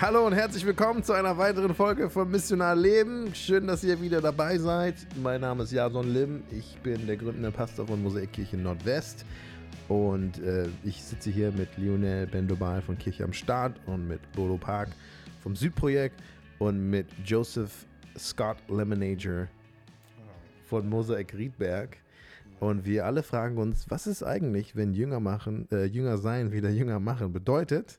Hallo und herzlich willkommen zu einer weiteren Folge von Missionar Leben. Schön, dass ihr wieder dabei seid. Mein Name ist Jason Lim. Ich bin der gründende Pastor von Mosaikkirche Nordwest. Und äh, ich sitze hier mit Lionel Bendobal von Kirche am Start und mit Bodo Park vom Südprojekt und mit Joseph Scott Lemonager von Mosaik Riedberg. Und wir alle fragen uns, was ist eigentlich, wenn Jünger machen, äh, Jünger sein wieder Jünger machen bedeutet?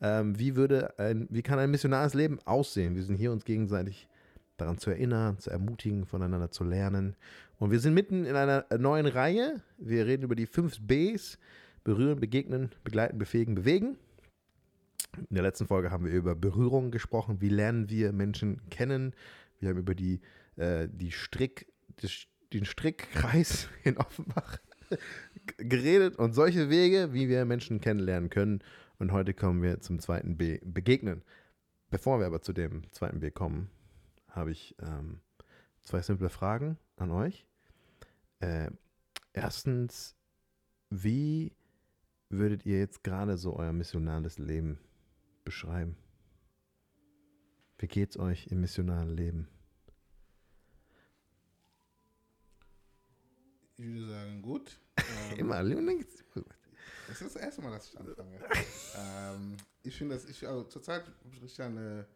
Ähm, wie würde ein, wie kann ein missionares Leben aussehen? Wir sind hier uns gegenseitig daran zu erinnern, zu ermutigen, voneinander zu lernen. Und wir sind mitten in einer neuen Reihe. Wir reden über die fünf Bs: berühren, begegnen, begleiten, befähigen, bewegen. In der letzten Folge haben wir über Berührung gesprochen. Wie lernen wir Menschen kennen? Wir haben über die, äh, die Strick, den Strickkreis in Offenbach geredet und solche Wege, wie wir Menschen kennenlernen können. Und heute kommen wir zum zweiten B, begegnen. Bevor wir aber zu dem zweiten B kommen, habe ich ähm, zwei simple Fragen an euch. Äh, erstens, wie würdet ihr jetzt gerade so euer missionales Leben beschreiben? Wie geht's euch im missionalen Leben? Ich würde sagen, gut. Ähm, Immer, Leben geht's gut. Das ist das erste Mal, dass ich anfange. ähm, ich finde, dass ich, also zurzeit habe ich richtig eine,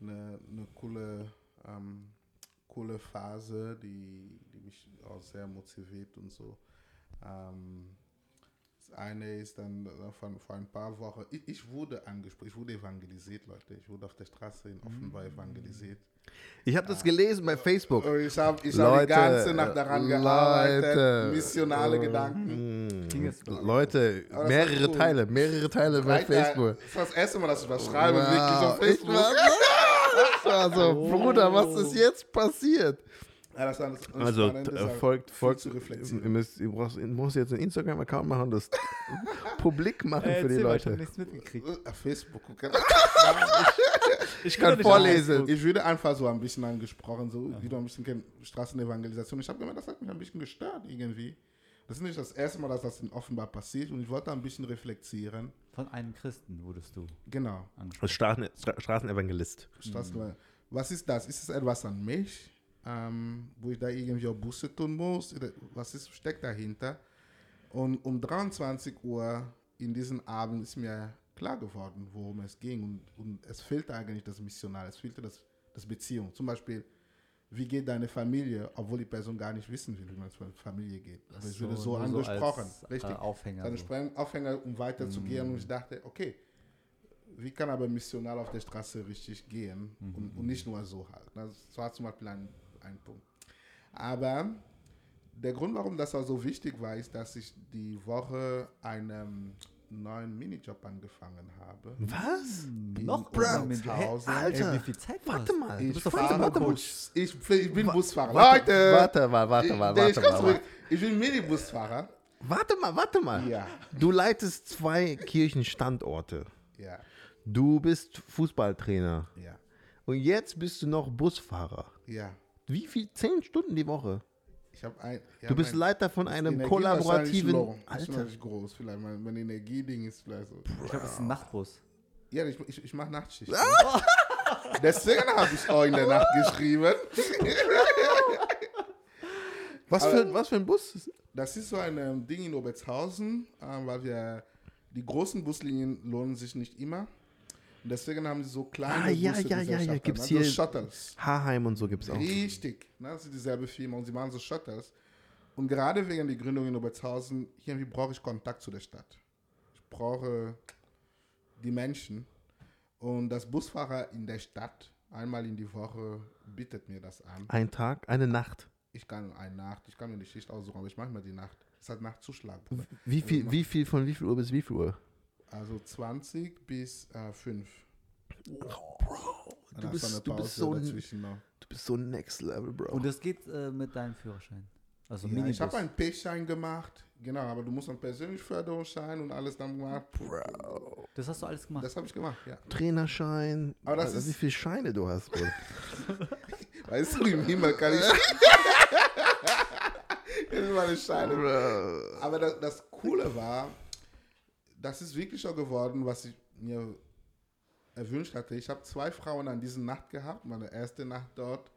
eine, eine coole, ähm, coole Phase, die, die mich auch sehr motiviert und so. Ähm, das eine ist dann äh, von, vor ein paar Wochen, ich, ich wurde angesprochen, ich wurde evangelisiert, Leute. Ich wurde auf der Straße in Offenbach evangelisiert. Ich habe das gelesen bei Facebook. Und ich habe ich hab die Leute, ganze Nacht daran Leute. gearbeitet, missionale Gedanken. Mm, Ging es noch? Leute, mehrere cool. Teile, mehrere Teile bei Facebook. Das ist das erste Mal, dass ich was schreibe, Wow, wirklich auf ich Facebook. das war so, Bruder, was ist jetzt passiert? Ja, das war das Also Spannende, äh, folgt, folgt, zu ihr, reflektieren. müsst, ihr brauchst, ihr musst jetzt einen Instagram-Account machen, das publik machen Äh, für die mal, Ich Leute. hab nichts mitgekriegt. Äh, Auf Facebook. gucken. Ich doch kann nicht vorlesen. Ich würde einfach so ein bisschen angesprochen, so wieder ein bisschen Straßenevangelisation. Ich habe gemerkt, das hat mich ein bisschen gestört irgendwie. Das ist nicht das erste Mal, dass das in Offenbar passiert und ich wollte ein bisschen reflektieren. Von einem Christen wurdest du Genau. Als Straßen, Stra- Straßenevangelist. Straßen Was ist das? Ist es etwas an mich, ähm, wo ich da irgendwie auch Buße tun muss? Was ist, steckt dahinter? Und um 23 Uhr in diesem Abend ist mir klar geworden, worum es ging. Und, und es fehlte eigentlich das Missionar, es fehlte das, das Beziehung. Zum Beispiel, wie geht deine Familie, obwohl die Person gar nicht wissen will, wie man zur Familie geht. Aber es wurde so angesprochen. als, richtig. Äh, Aufhänger. Seine so. Aufhänger, um weiterzugehen. Und ich dachte, okay, wie kann aber missional auf der Straße richtig gehen und, und nicht nur so halt. Das war zum Beispiel ein, ein Punkt. Aber der Grund, warum das auch so wichtig war, ist, dass ich die Woche einen neuen Minijob angefangen habe. Was? In Noch Oberhausen. Alter. Ey, wie viel Zeit Warte mal. Ich, fahre warte, mal. Bus. Ich, ich bin Busfahrer. Warte, Leute! warte mal, warte mal, ich, ich, warte kann's mal. ich bin Minibusfahrer. Warte mal, warte mal. Ja. Du leitest zwei Kirchenstandorte. Ja, Du bist Fußballtrainer. ja, Und jetzt bist du noch Busfahrer. ja. Wie viel? Zehn Stunden die Woche. Ich hab ein, ja, Du bist mein- Leiter von einem Energie kollaborativen. low. Ist Alter. wahrscheinlich groß, vielleicht. Mein, mein Energieding ist vielleicht so. Ich glaube, das ist ein Nachtbus. Ja, ich, ich, ich mache Nachtschicht. Deswegen habe ich auch in der Nacht geschrieben. Was für, was für ein Bus? Das ist so ein ähm, Ding in Obertshausen, ähm, weil wir die großen Buslinien lohnen sich nicht immer. Und deswegen haben sie so kleine Ah, ja, Busse, ja, ja, ja, Gesellschaften, gibt's ne? hier- So Shuttles. Haarheim und so gibt es auch. Richtig. Ne? Das ist dieselbe Firma und sie machen so Shuttles. Und gerade wegen der Gründung in Obertshausen, irgendwie brauche ich Kontakt zu der Stadt. Ich brauche die Menschen. Und das Busfahrer in der Stadt einmal in die Woche bietet mir das an. Ein Tag, eine Nacht. Ich kann eine Nacht, ich kann mir die Schicht aussuchen, aber ich mache mir die Nacht. Es hat Nachtzuschlag. Wie viel, wie viel, von wie viel Uhr bis wie viel Uhr? Also 20 bis äh, 5. Dann Du hast bist, eine du bist Pause so, dazwischen noch. du bist so next level, Bro. Und das geht äh, mit deinem Führerschein. Also Ja, Minibus. ich habe einen P-Schein gemacht, genau, aber du musst einen persönlichen Förderungsschein und alles dann gemacht. das hast du alles gemacht. Das habe ich gemacht, ja. Trainerschein. Aber das Alter, ist- wie viele Scheine du hast, Bro. Weißt du, im Himmel kann ich. das ist meine Scheine. Bro. Aber das, das Coole war, das ist wirklich auch geworden, was ich mir erwünscht hatte. Ich habe zwei Frauen an dieser Nacht gehabt, meine erste Nacht dort.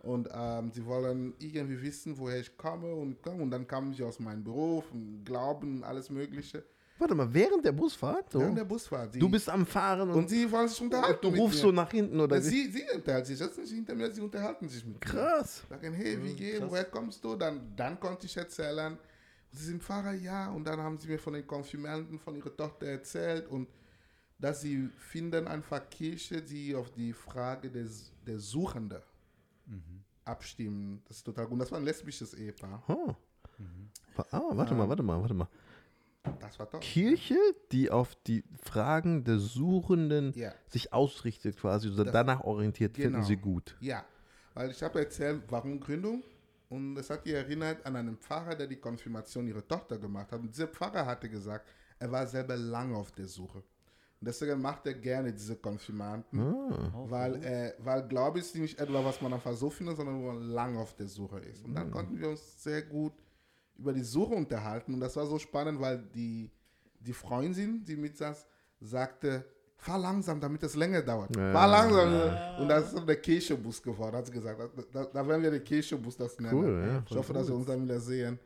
Und ähm, sie wollen irgendwie wissen, woher ich komme und komm. Und dann kamen sie aus meinem Beruf und Glauben, alles Mögliche. Warte mal, während der Busfahrt? So? Während der Busfahrt. Du bist am Fahren und, und sie wollen sich unterhalten. du rufst mir. so nach hinten oder sie, sie unterhalten sich, setzen sich hinter mir, sie unterhalten sich mit mir. Krass. Sagen, hey, wie geht's, krass. woher kommst du? Dann, dann konnte ich erzählen, sie sind Pfarrer, ja. Und dann haben sie mir von den Konfirmanden von ihrer Tochter erzählt und dass sie finden einfach Kirche, die auf die Frage des, der Suchende abstimmen. Das ist total gut. Das war ein lesbisches Ehepaar. Oh. Ah, warte mal, warte mal, warte mal. Das war toll. Kirche, die auf die Fragen der Suchenden Ja. sich ausrichtet quasi, oder Das- danach orientiert, finden Genau. sie gut. Ja, weil ich habe erzählt, warum Gründung. Und es hat ihr erinnert an einen Pfarrer, der die Konfirmation ihrer Tochter gemacht hat. Und dieser Pfarrer hatte gesagt, er war selber lange auf der Suche. Und deswegen macht er gerne diese Konfirmanden, Ah. weil, äh, weil Glaube ist nicht etwas, was man einfach so findet, sondern wo man lange auf der Suche ist. Und dann konnten wir uns sehr gut über die Suche unterhalten. Und das war so spannend, weil die, die Freundin, die mit saß, sagte, fahr langsam, damit es länger dauert. Ja. Fahr langsam. Und das ist der Kirchenbus geworden, hat sie gesagt. Da, da, werden wir den Kirchenbus das nennen. Cool, ja, ich hoffe, dass wir uns dann wieder sehen.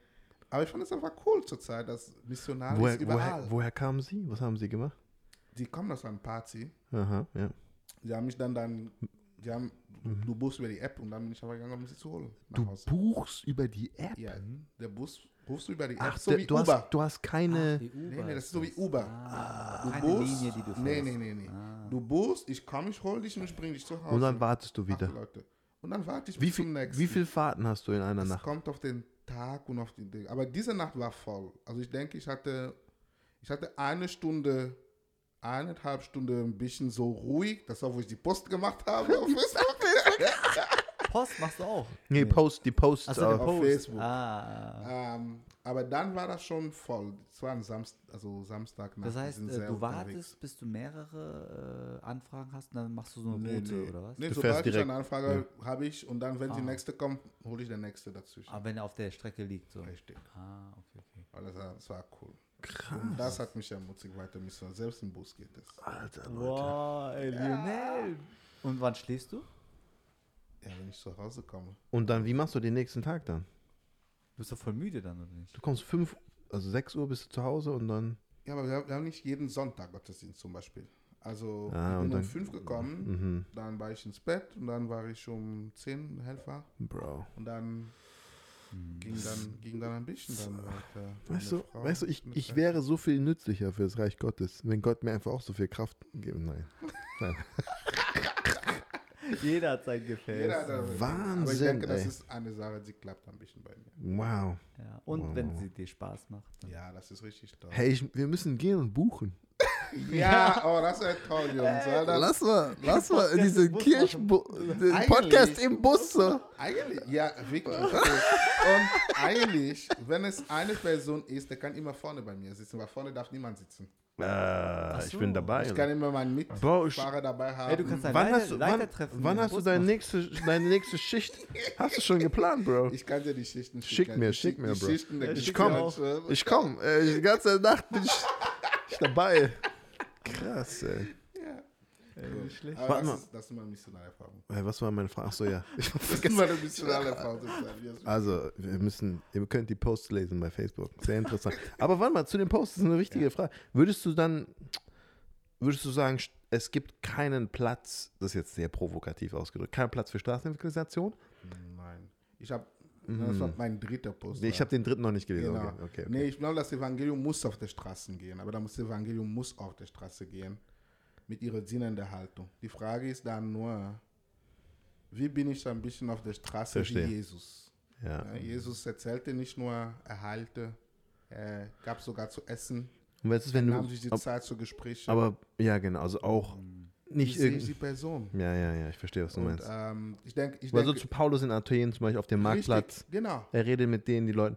Aber ich fand es einfach cool zurzeit, dass Missionare Woher, überall. woher, woher kamen sie? Was haben sie gemacht? Die kommen aus einem Party. Aha, ja. Die haben mich dann dann, die haben, du buchst über die App und dann bin ich aber gegangen, um sie zu holen. Mhm. Du Hause. buchst über die App? Ja, der Bus rufst du über die App, Ach, so der, wie du, Uber. hast, du hast keine... Uber Nee, nee, das ist so wie das. Uber. Ah, Du keine buchst- Linie, die du fährst. Nee, nee, nee, nee. Ah. Du buchst, ich komme, ich hol dich und ich bringe dich zu Hause. und dann wartest du wieder. Leute. Und dann warte ich Wie, bis zum viel, nächsten. wie viele Fahrten hast du in einer Es Nacht? kommt auf den Tag und auf die Dinge. Aber diese Nacht war voll. Also ich denke, ich hatte, ich hatte eine Stunde, eineinhalb Stunden ein bisschen so ruhig. Das war, wo ich die Post gemacht habe auf Facebook. Post machst du auch. Nee, Post, die Posts Achso, auf. Post. Facebook. Ah. ähm, aber dann war das schon voll. Es war ein Samstag, also Samstagnacht. Das heißt, äh, du unterwegs. wartest, bis du mehrere äh, Anfragen hast und dann machst du so eine Nee, Route nee. oder was? Nee, Du sobald fährst ich direkt- eine Anfrage habe ich und dann, wenn die Ah. nächste kommt, hole ich der nächste dazwischen. Aber wenn er auf der Strecke liegt. So. Richtig. Ah, okay, okay. Weil das, war, das war cool. Krass. Und das hat mich ermutigt, weiter müssen. Selbst im Bus geht es. Alter, Leute. Wow, ey, Lionel. Und wann schläfst du? Ja, wenn ich zu Hause komme. Und dann, wie machst du den nächsten Tag dann? Du bist doch voll müde dann, oder nicht? Du kommst fünf, also sechs Uhr bist du zu Hause und dann. Ja, aber wir haben, nicht jeden Sonntag Gottesdienst zum Beispiel. Also Ah, ich bin dann- um fünf gekommen, Mhm. dann war ich ins Bett und dann war ich um zehn Helfer Bro. und dann ging dann ging dann ein bisschen dann weiter. Weißt du, Frau weißt du, ich, ich wäre so viel nützlicher für das Reich Gottes, wenn Gott mir einfach auch so viel Kraft gibt. Nein. Nein. Jeder hat sein Gefäß. Jeder hat Wahnsinn, Aber ich denke, das ey. ist eine Sache, die klappt ein bisschen bei mir. Wow. Ja. Und Wow. wenn sie dir Spaß macht. Dann Ja, das ist richtig toll. Hey, ich, wir müssen gehen und buchen. Ja, oh, das wäre toll, Jungs. weil das- Lass mal, lass mal Podcast diese im Bus so. Eigentlich, ja, wirklich. Und eigentlich, wenn es eine Person ist, der kann immer vorne bei mir sitzen, weil vorne darf niemand sitzen. Äh, ich bin dabei. Ich kann immer meinen Mitfahrer dabei haben. Ey, du kannst wann Leiter, hast du, wann, wann hast du deine nächste, deine nächste Schicht? Hast du schon geplant, Bro? Ich kann dir die Schichten Schick schicken. mir, Die schick mir, Bro. Ich Geschichte komm. schon. Ich komm, äh, die ganze Nacht bin ich, ich dabei. Krass, ey. Ja. Ey, nicht schlecht. Aber das mal. das ist meine Missionalerfahrung. Was war meine Frage? Achso, ja. Ich Das ist vergessen. meine Missionalerfahrung. Also, wir müssen, ihr könnt die Posts lesen bei Facebook. Sehr interessant. Aber warte mal, zu den Posts ist eine wichtige Frage. Würdest du dann, würdest du sagen, es gibt keinen Platz, das ist jetzt sehr provokativ ausgedrückt, keinen Platz für Straßenevangelisation? Nein. Ich habe, das war mein dritter Post. Nee, ich habe den dritten noch nicht gelesen. Genau. Okay, okay, okay. Nee, ich glaube, das Evangelium muss auf der Straße gehen. Aber das Evangelium muss auf der Straße gehen. Mit ihrer dienenden Haltung. Die Frage ist dann nur, wie bin ich ein bisschen auf der Straße Verstehe. wie Jesus? Ja. Ja, Jesus erzählte nicht nur, er heilte, er gab sogar zu essen, Und was ist, wenn nahm du, sich die ob, Zeit zu Gesprächen. aber, ja genau, also auch wie nicht sehe ich die irgendwie, Person? ja, ja, ja, ich verstehe, was du Und meinst. ähm, ich denke, ich Weil so denke, zu Paulus in Athen zum Beispiel auf dem Marktplatz, Richtig, genau. er redet mit denen, die Leuten,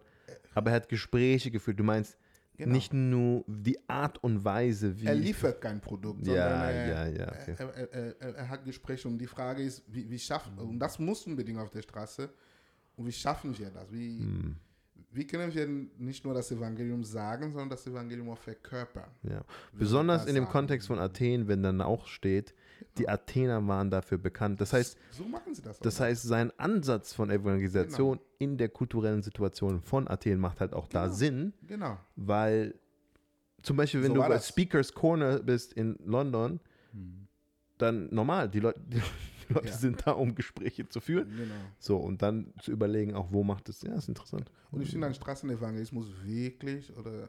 aber er hat Gespräche geführt. Du meinst Genau. nicht nur die Art und Weise, wie. Er liefert kein Produkt, sondern Ja, er, ja, ja, okay. er, er, er, er, hat Gespräche und die Frage ist, wie, wie schaffen, und das muss unbedingt auf der Straße, und wie schaffen wir das? Wie, Hm. Wie können wir nicht nur das Evangelium sagen, sondern das Evangelium auch verkörpern? Ja. Besonders in dem sagen. Kontext von Athen, wenn dann auch steht, die Athener waren dafür bekannt. Das heißt, so machen sie das. auch. das heißt, sein Ansatz von Evangelisation in der kulturellen Situation von Athen macht halt auch da Genau. Sinn, genau. weil zum Beispiel, wenn So du bei das. Speakers Corner bist in London, dann normal, die Leute, Leute Ja. sind da, um Gespräche zu führen. genau. So, und dann zu überlegen, auch wo macht es, ja, ist interessant. Und ich finde ein Straßenevangelismus wirklich, oder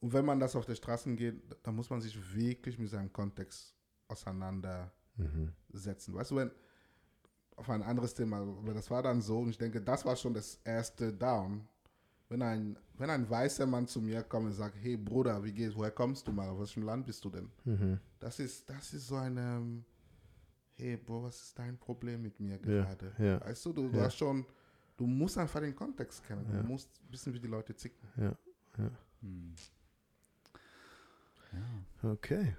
und wenn man das auf der Straße geht, dann muss man sich wirklich mit seinem Kontext auseinandersetzen. Weißt du, wenn auf ein anderes Thema, aber das war dann so, und ich denke, das war schon das erste Down. Wenn ein, wenn ein weißer Mann zu mir kommt und sagt, hey Bruder, wie geht's, woher kommst du mal, aus welchem Land bist du denn? Mhm. Das ist, das ist so eine, hey Bro, was ist dein Problem mit mir Ja, gerade? ja. Weißt du, du, du Ja. hast schon, du musst einfach den Kontext kennen, Ja. du musst wissen, wie die Leute zicken. Hm. Okay.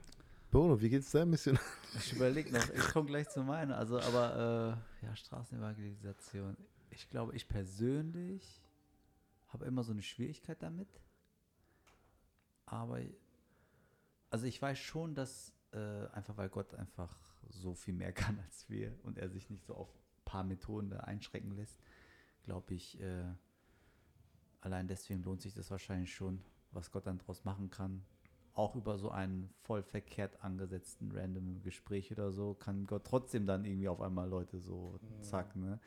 Bono, wie geht's ein bisschen? Ich überlege noch, ich komme gleich zu meinen. Also, aber äh, ja, Straßenevangelisation. Ich glaube, ich persönlich habe immer so eine Schwierigkeit damit. Aber also ich weiß schon, dass äh, einfach weil Gott einfach so viel mehr kann als wir und er sich nicht so auf ein paar Methoden da einschränken lässt, glaube ich, äh, allein deswegen lohnt sich das wahrscheinlich schon, was Gott dann draus machen kann. Auch über so einen voll verkehrt angesetzten random Gespräch oder so, kann Gott trotzdem dann irgendwie auf einmal Leute so zack, ne?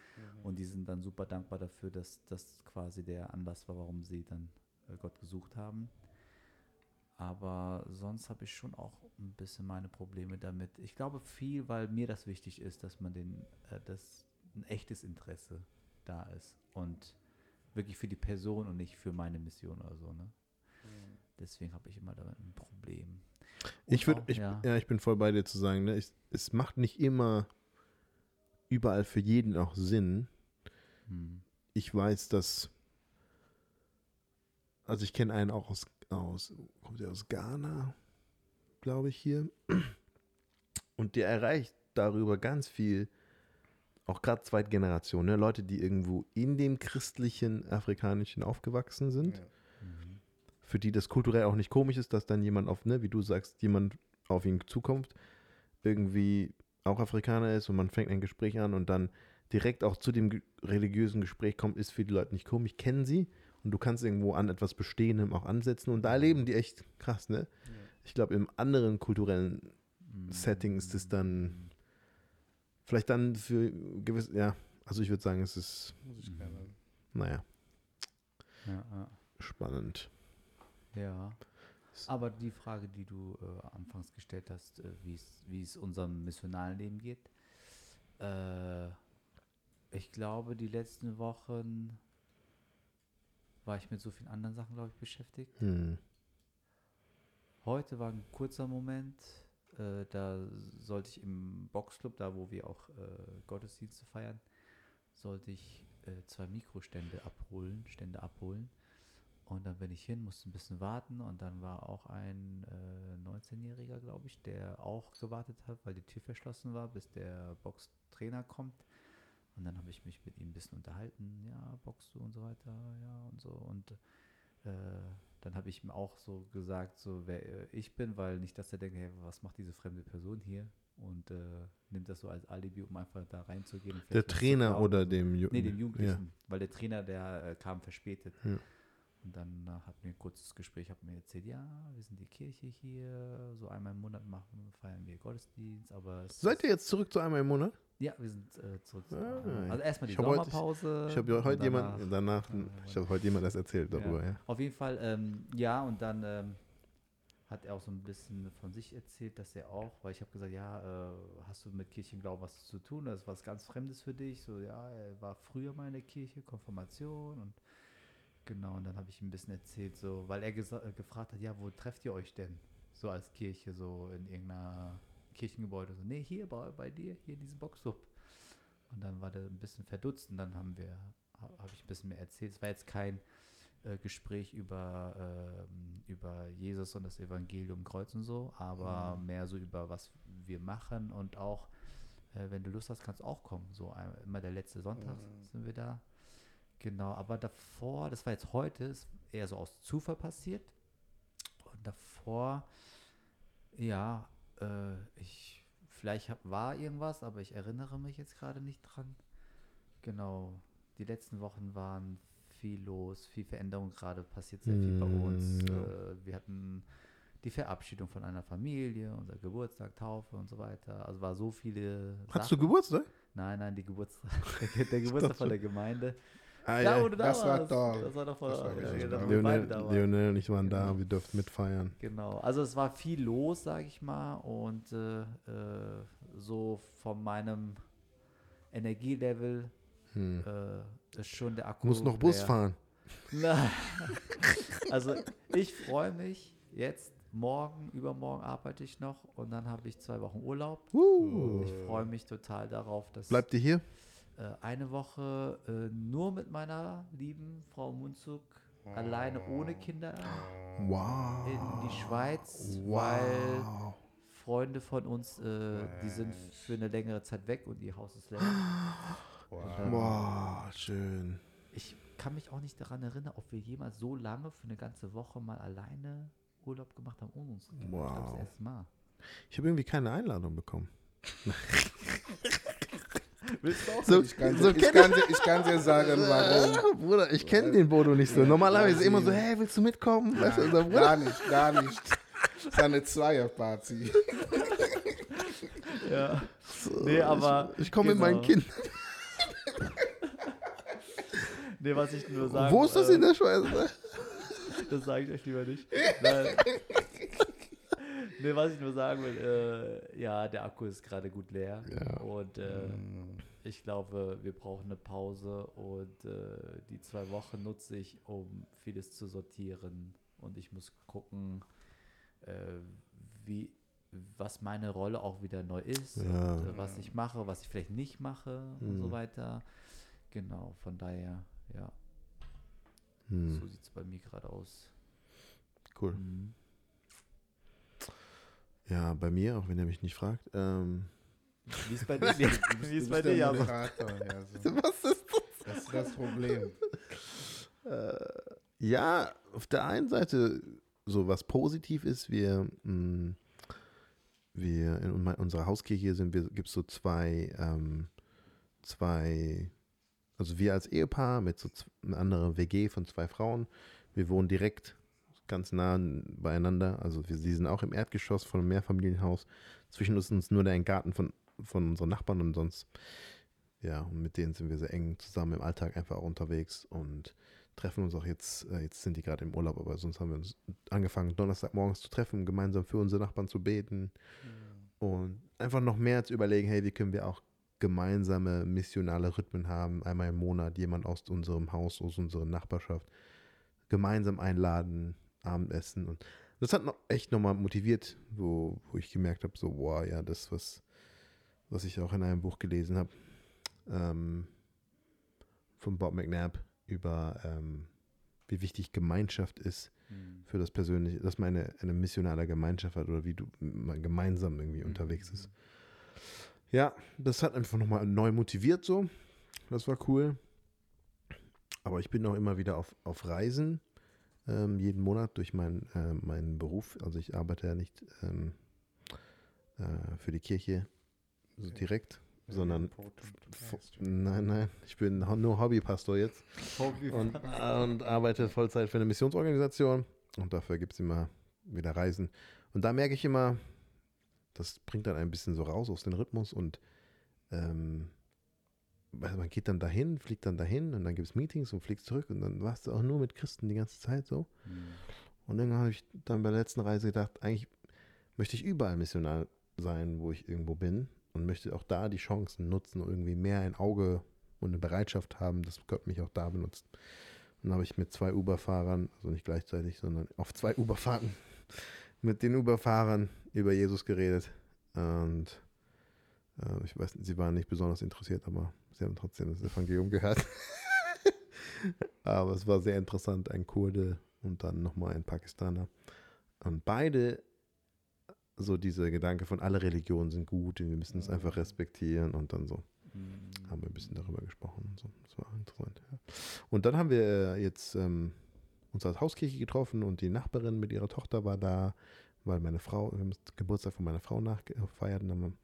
Und die sind dann super dankbar dafür, dass das quasi der Anlass war, warum sie dann äh, Gott gesucht haben. Aber sonst habe ich schon auch ein bisschen meine Probleme damit. Ich glaube viel, weil mir das wichtig ist, dass man den, äh, dass ein echtes Interesse da ist und wirklich für die Person und nicht für meine Mission oder so. Ne? Deswegen habe ich immer damit ein Problem. Und Ich würde, ja. ja. ich bin voll bei dir zu sagen, ne? ich, es macht nicht immer überall für jeden auch Sinn. Hm. Ich weiß, dass, also ich kenne einen auch aus, aus, kommt der aus Ghana, glaube ich hier, und der erreicht darüber ganz viel, auch gerade Zweitgeneration, ne? Leute, die irgendwo in dem christlichen, afrikanischen aufgewachsen sind. Ja. Mhm. für die das kulturell auch nicht komisch ist, dass dann jemand auf, ne, wie du sagst, jemand auf ihn zukommt, irgendwie auch Afrikaner ist und man fängt ein Gespräch an und dann direkt auch zu dem religiösen Gespräch kommt, ist für die Leute nicht komisch, kennen sie und du kannst irgendwo an etwas Bestehendem auch ansetzen und da erleben die echt krass, ne? Ich glaube, im anderen kulturellen Mhm. Setting ist es dann vielleicht dann für gewiss, ja, also ich würde sagen, es ist, Muss ich kennen. naja, Ja, ja. spannend. Ja. Aber die Frage, die du äh, anfangs gestellt hast, äh, wie es- wie es unserem missionalen Leben geht, äh, ich glaube, die letzten Wochen war ich mit so vielen anderen Sachen, glaube ich, beschäftigt. Hm. Heute war ein kurzer Moment, äh, da sollte ich im Boxclub, da wo wir auch äh, Gottesdienste feiern, sollte ich äh, zwei Mikrostände abholen, Stände abholen. Und dann bin ich hin, musste ein bisschen warten und dann war auch ein äh, 19-Jähriger, glaube ich, der auch gewartet hat, weil die Tür verschlossen war, bis der Boxtrainer kommt. Und dann habe ich mich mit ihm ein bisschen unterhalten, ja, boxst du und so weiter, ja und so. Und äh, dann habe ich ihm auch so gesagt, so wer äh, ich bin, weil nicht, dass er denkt, hey, was macht diese fremde Person hier? Und äh, nimmt das so als Alibi, um einfach da reinzugehen. Der Trainer oder dem Ju Nee, dem Ja. Jugendlichen, weil der Trainer, der äh, kam verspätet. Ja. Und dann äh, hatten wir ein kurzes Gespräch, hat mir erzählt, ja, wir sind die Kirche hier, so einmal im Monat machen, feiern wir Gottesdienst, aber es Seid ihr jetzt zurück zu einmal im Monat? Ja, wir sind äh, zurück. zu- Ah, also erstmal die ich hab heute- Sommerpause. Ich habe ja heute jemand danach, ich habe heute jemand das erzählt darüber, ja. Auf jeden Fall, ähm, ja, und dann ähm, hat er auch so ein bisschen von sich erzählt, dass er auch, weil ich habe gesagt, ja, äh, hast du mit Kirchenglauben was zu tun? Das ist was ganz Fremdes für dich. So, ja, er war früher mal in der Kirche, Konfirmation und genau, und dann habe ich ihm ein bisschen erzählt, so, weil er äh, gefragt hat, ja, wo trefft ihr euch denn? So als Kirche, so in irgendeiner Kirchengebäude. So, nee, hier bei, bei dir, hier in diesem Boxclub. Und dann war der ein bisschen verdutzt und dann haben wir, ha- habe ich ein bisschen mehr erzählt. Es war jetzt kein äh, Gespräch über, ähm, über Jesus und das Evangelium Kreuz und so, aber mehr so über was wir machen und auch, äh, wenn du Lust hast, kannst du auch kommen. So immer der letzte Sonntag sind wir da. Genau, aber davor, das war jetzt heute, ist eher so aus Zufall passiert. Und davor, ja, äh, ich, vielleicht hab, war irgendwas, aber ich erinnere mich jetzt gerade nicht dran. Genau, die letzten Wochen waren viel los, viel Veränderung gerade, passiert sehr viel bei uns. Mm, ja. Äh, wir hatten die Verabschiedung von einer Familie, unser Geburtstag, Taufe und so weiter. Also war so viele Hast du Sachen. Geburtstag? Nein, nein, die Geburtstag, der, der Geburtstag von der Gemeinde. Ah, Ja, ja. wo du da Das war warst. toll. Das war doch voll. Das war ja, da waren. Und ich waren da, Genau. wir durften mitfeiern. Genau, also es war viel los, sage ich mal, und äh, äh, so von meinem Energielevel Hm. äh, ist schon der Akku. Muss noch Bus leer. fahren. Na, also ich freue mich jetzt. Morgen, übermorgen arbeite ich noch und dann habe ich zwei Wochen Urlaub. Uh. Ich freue mich total darauf, dass Bleibt ihr hier? Äh, eine Woche äh, nur mit meiner lieben Frau Munzuk alleine ohne Kinder Wow. in die Schweiz, weil Wow. Freunde von uns, äh, die sind für eine längere Zeit weg und ihr Haus ist leer. Wow, schön. Ich kann mich auch nicht daran erinnern, ob wir jemals so lange für eine ganze Woche mal alleine Urlaub gemacht haben ohne. Ich glaube, Wow. das erste Mal. Ich habe irgendwie keine Einladung bekommen. Willst du auch? So, Ich kann, so dir, ich, kann ich kann dir sagen, warum. Ah, Bruder, ich kenne den Bodo nicht so. Normalerweise ist immer so, hey, willst du mitkommen? Weißt du. Gar nicht, gar nicht. Das ist eine Zweierparty. Ja. Nee, aber. Ich komme mit meinen genau. Kindern. Nee, was ich nur sagen Wo ist das äh, in der Schweiz? Das sage ich euch lieber nicht. Nein. nee, was ich nur sagen will, äh, ja, der Akku ist gerade gut leer. Ja. Und äh, ich glaube, wir brauchen eine Pause und äh, die zwei Wochen nutze ich, um vieles zu sortieren. Und ich muss gucken, äh, wie, was meine Rolle auch wieder neu ist Ja. und äh, was ich mache, was ich vielleicht nicht mache und so Mhm. weiter. Genau, von daher, ja, Hm, so sieht es bei mir gerade aus. cool. Mhm. Ja, bei mir, auch wenn er mich nicht fragt. Ähm, Wie ist bei dir? Wie ist bei dir, ja? Moderator, ja, so. was ist Das ist das Problem. Ja, auf der einen Seite so was positiv ist, wir, mh, wir in unserer Hauskirche sind wir, gibt es so zwei, ähm, zwei, also wir als Ehepaar mit so einer anderen WG von zwei Frauen, wir wohnen direkt ganz nah beieinander, also wir, sie sind auch im Erdgeschoss von einem Mehrfamilienhaus, zwischen uns ist nur der Garten von, von unseren Nachbarn und sonst, ja, und mit denen sind wir sehr eng zusammen im Alltag einfach auch unterwegs und treffen uns auch jetzt, äh, jetzt sind die gerade im Urlaub, aber sonst haben wir uns angefangen, Donnerstagmorgens zu treffen, gemeinsam für unsere Nachbarn zu beten und einfach noch mehr zu überlegen, hey, wie können wir auch gemeinsame missionale Rhythmen haben, einmal im Monat jemand aus unserem Haus, aus unserer Nachbarschaft gemeinsam einladen, Abendessen und das hat noch echt nochmal motiviert, wo, wo ich gemerkt habe, so, wow, ja, das, was, was ich auch in einem Buch gelesen habe, ähm, von Bob McNabb über ähm, wie wichtig Gemeinschaft ist Mhm. für das Persönliche, dass man eine, eine missionale Gemeinschaft hat oder wie du man gemeinsam irgendwie unterwegs ist. Ja, das hat einfach nochmal neu motiviert so. Das war cool. Aber ich bin auch immer wieder auf, auf Reisen, ähm, jeden Monat durch mein, äh, meinen Beruf. Also ich arbeite ja nicht ähm, äh, für die Kirche so direkt, sondern f- nein, nein, ich bin nur Hobbypastor jetzt und, und arbeite Vollzeit für eine Missionsorganisation und dafür gibt es immer wieder Reisen. Und da merke ich immer, das bringt dann ein bisschen so raus aus dem Rhythmus und ähm, weil man geht dann dahin, fliegt dann dahin und dann gibt es Meetings und fliegt zurück und dann warst du auch nur mit Christen die ganze Zeit so. Mhm. Und dann habe ich dann bei der letzten Reise gedacht, eigentlich möchte ich überall missionar sein, wo ich irgendwo bin und möchte auch da die Chancen nutzen irgendwie mehr ein Auge und eine Bereitschaft haben, dass Gott mich auch da benutzt. Dann habe ich mit zwei Uber-Fahrern, also nicht gleichzeitig, sondern auf zwei Uber-Fahrten, mit den Uber-Fahrern über Jesus geredet. Und äh, ich weiß, sie waren nicht besonders interessiert, aber sie haben trotzdem das Evangelium gehört. aber es war sehr interessant, ein Kurde und dann nochmal ein Pakistaner. Und beide so dieser Gedanke von alle Religionen sind gut, wir müssen es einfach respektieren und dann so. Mhm. Mhm. haben wir ein bisschen darüber gesprochen und so. Das war interessant. Ja. Und dann haben wir äh, jetzt ähm, uns als Hauskirche getroffen und die Nachbarin mit ihrer Tochter war da, weil meine Frau, wir haben das Geburtstag von meiner Frau nachgefeiert und dann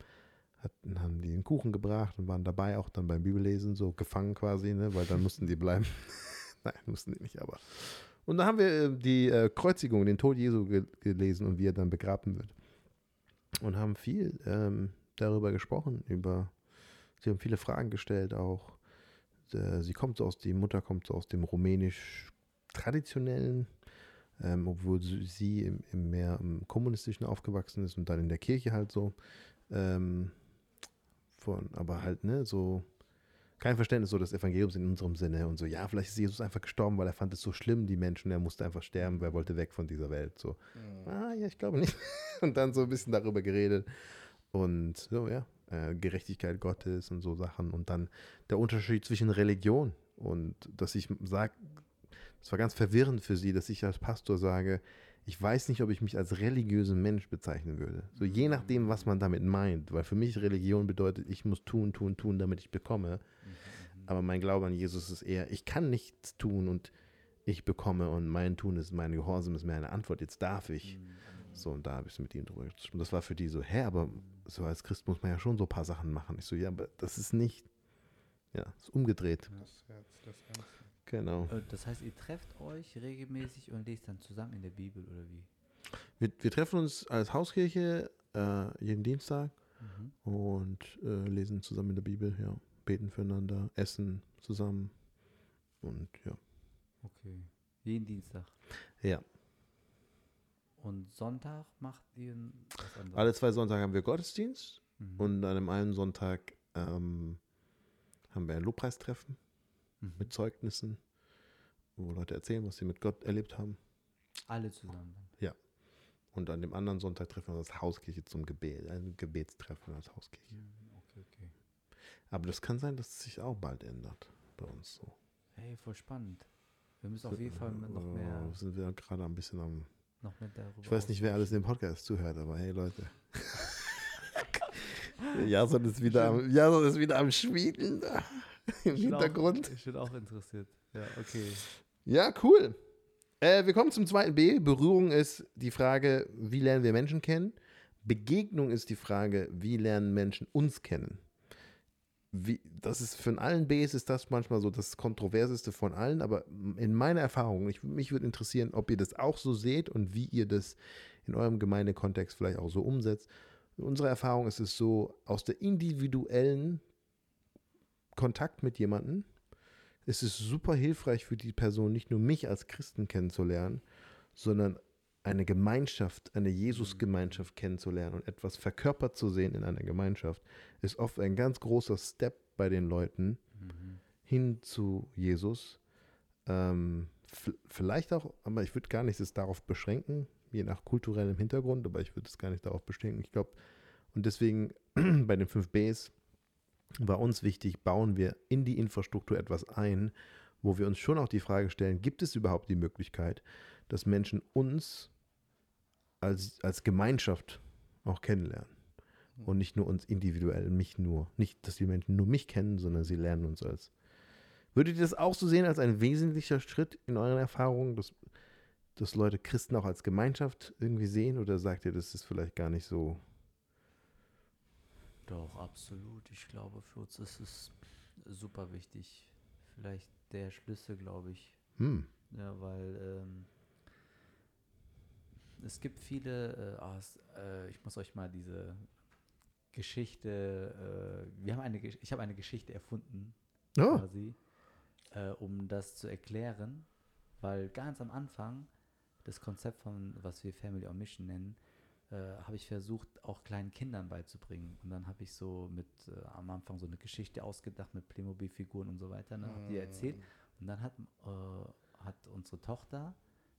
hatten, haben die einen Kuchen gebracht und waren dabei auch dann beim Bibellesen so gefangen quasi, ne, weil dann mussten die bleiben. Nein, mussten die nicht, aber. Und dann haben wir äh, die äh, Kreuzigung, den Tod Jesu ge gelesen und wie er dann begraben wird. Und haben viel ähm, darüber gesprochen, über, sie haben viele Fragen gestellt auch. Äh, sie kommt so aus, die Mutter kommt so aus dem rumänisch traditionellen, ähm, obwohl sie im, im mehr im kommunistischen aufgewachsen ist und dann in der Kirche halt so. Ähm, von, aber halt, ne, so kein Verständnis so des Evangeliums in unserem Sinne und so, ja, vielleicht ist Jesus einfach gestorben, weil er fand es so schlimm, die Menschen, er musste einfach sterben, weil er wollte weg von dieser Welt. So, Mhm. ah, ja, ich glaube nicht. Und dann so ein bisschen darüber geredet. Und so, ja, äh, Gerechtigkeit Gottes und so Sachen. Und dann der Unterschied zwischen Religion und dass ich sage, das war ganz verwirrend für sie, dass ich als Pastor sage, ich weiß nicht, ob ich mich als religiösen Mensch bezeichnen würde. So je nachdem, was man damit meint. Weil für mich Religion bedeutet, ich muss tun, tun, tun, damit ich bekomme. Aber mein Glaube an Jesus ist eher, ich kann nichts tun und ich bekomme und mein Tun ist, mein Gehorsam ist mir eine Antwort, jetzt darf ich. So, und da habe ich mit ihm drüber gesprochen. Das war für die so, hä, aber so als Christ muss man ja schon so ein paar Sachen machen. Ich so, ja, aber das ist nicht, ja, ist umgedreht. Das Herz, das Herz. Genau. Das heißt, ihr trefft euch regelmäßig und lest dann zusammen in der Bibel oder wie? Wir, wir treffen uns als Hauskirche äh, jeden Dienstag Mhm. und äh, lesen zusammen in der Bibel, ja. Beten füreinander, essen zusammen und ja. Okay. Jeden Dienstag. Ja. Und Sonntag macht ihr was anderes? Alle zwei Sonntage haben wir Gottesdienst Mhm. und an einem einen Sonntag ähm, haben wir ein Lobpreistreffen Mhm. mit Zeugnissen, wo Leute erzählen, was sie mit Gott erlebt haben. Alle zusammen. dann. Und an dem anderen Sonntag treffen wir uns als Hauskirche zum Gebet, ein Gebetstreffen als Hauskirche. Mhm. Okay, okay. Aber das kann sein, dass es sich auch bald ändert bei uns so. Hey, voll spannend. Wir müssen auf jeden Fall noch mehr, Äh, sind wir gerade ein bisschen am. noch mehr darüber Ich weiß nicht, wer alles in dem Podcast zuhört, aber hey Leute. Jason ist wieder am, Jason ist wieder am Schmieden im Ich bin auch- Hintergrund. Ich bin auch interessiert. Ja, okay. Ja, cool. Äh, wir kommen zum zweiten B. Berührung ist die Frage, wie lernen wir Menschen kennen? Begegnung ist die Frage, wie lernen Menschen uns kennen? Wie, das ist von allen Bs ist das manchmal so das kontroverseste von allen, aber in meiner Erfahrung, ich, mich würde interessieren, ob ihr das auch so seht und wie ihr das in eurem Gemeindekontext vielleicht auch so umsetzt. In unserer Erfahrung ist es so, aus der individuellen Kontakt mit jemandem ist es super hilfreich für die Person, nicht nur mich als Christen kennenzulernen, sondern eine Gemeinschaft, eine Jesus-Gemeinschaft kennenzulernen und etwas verkörpert zu sehen in einer Gemeinschaft, ist oft ein ganz großer Step bei den Leuten Mhm. hin zu Jesus. Ähm, vielleicht auch, aber ich würde gar nicht es darauf beschränken, je nach kulturellem Hintergrund, aber ich würde es gar nicht darauf beschränken. Ich glaube, und deswegen bei den 5 Bs war uns wichtig, bauen wir in die Infrastruktur etwas ein, wo wir uns schon auch die Frage stellen, gibt es überhaupt die Möglichkeit, dass Menschen uns als, als Gemeinschaft auch kennenlernen und nicht nur uns individuell, mich nur. Nicht, dass die Menschen nur mich kennen, sondern sie lernen uns als. Würdet ihr das auch so sehen als ein wesentlicher Schritt in euren Erfahrungen, dass, dass Leute Christen auch als Gemeinschaft irgendwie sehen oder sagt ihr, das ist vielleicht gar nicht so? Doch, absolut. Ich glaube, für uns ist es super wichtig. Vielleicht der Schlüssel, glaube ich. Hm, Ja, weil ähm, es gibt viele, äh, ah, es, äh, ich muss euch mal diese Geschichte, äh, wir haben eine, ich habe eine Geschichte erfunden, oh, quasi, äh, um das zu erklären, weil ganz am Anfang das Konzept von, was wir Family on Mission nennen, äh, habe ich versucht, auch kleinen Kindern beizubringen. Und dann habe ich so mit äh, am Anfang so eine Geschichte ausgedacht mit Playmobil-Figuren und so weiter, ne, hab die erzählt. Und dann hat, äh, hat unsere Tochter,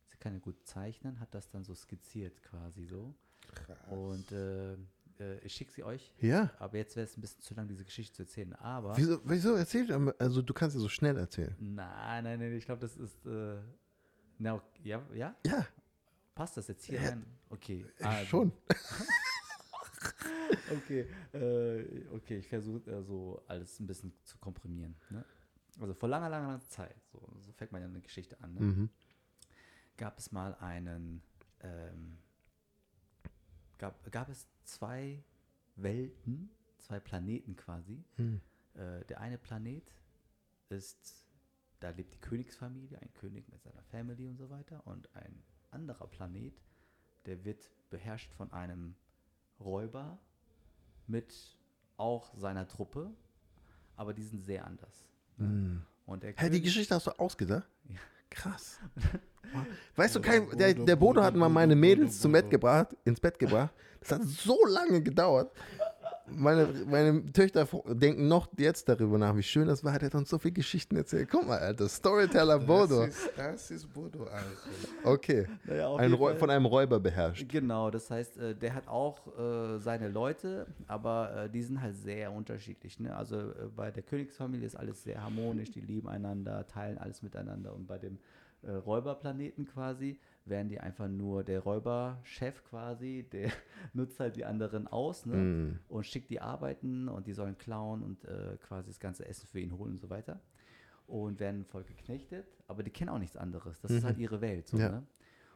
sie kann ja gut zeichnen, hat das dann so skizziert quasi so. Krass. Und äh, äh, ich schicke sie euch. ja. Aber jetzt wäre es ein bisschen zu lang, diese Geschichte zu erzählen. Aber. Wieso, wieso erzählt er? Also du kannst ja so schnell erzählen. Nein, nein, nein, ich glaube, das ist. Äh, na, ja, ja? Ja, Passt das jetzt hier Ja, rein? Okay. also, schon. okay, äh, okay, ich versuche äh, so alles ein bisschen zu komprimieren. Ne? Also vor langer, langer, langer Zeit, so, so fängt man ja eine Geschichte an, ne? Mhm. gab es mal einen, ähm, gab, gab es zwei Welten, zwei Planeten quasi. Hm. Äh, der eine Planet ist, da lebt die Königsfamilie, ein König mit seiner Family und so weiter. Und ein anderer Planet, der wird beherrscht von einem Räuber mit auch seiner Truppe, aber die sind sehr anders. Hm. Und der Hä, die Geschichte hast du ausgedacht? Ja. Krass. Weißt du, kein, der, Bodo, der Bodo hat mal meine Mädels zum Bett gebracht, ins Bett gebracht. Das hat so lange gedauert. Meine, meine Töchter denken noch jetzt darüber nach, wie schön das war. Der hat uns so viele Geschichten erzählt. Guck mal, Alter, Storyteller Bodo. Das ist, das ist Bodo also. Okay. Naja, Ein von einem Räuber beherrscht. Genau, das heißt, äh, der hat auch äh, seine Leute, aber äh, die sind halt sehr unterschiedlich. Ne? Also bei der Königsfamilie ist alles sehr harmonisch, die lieben einander, teilen alles miteinander und bei dem Räuberplaneten quasi werden die einfach nur der Räuberchef quasi, der nutzt halt die anderen aus ne? Mm. und schickt die arbeiten und die sollen klauen und äh, quasi das ganze Essen für ihn holen und so weiter und werden voll geknechtet, aber die kennen auch nichts anderes. Das ist halt ihre Welt. So, Ja. ne?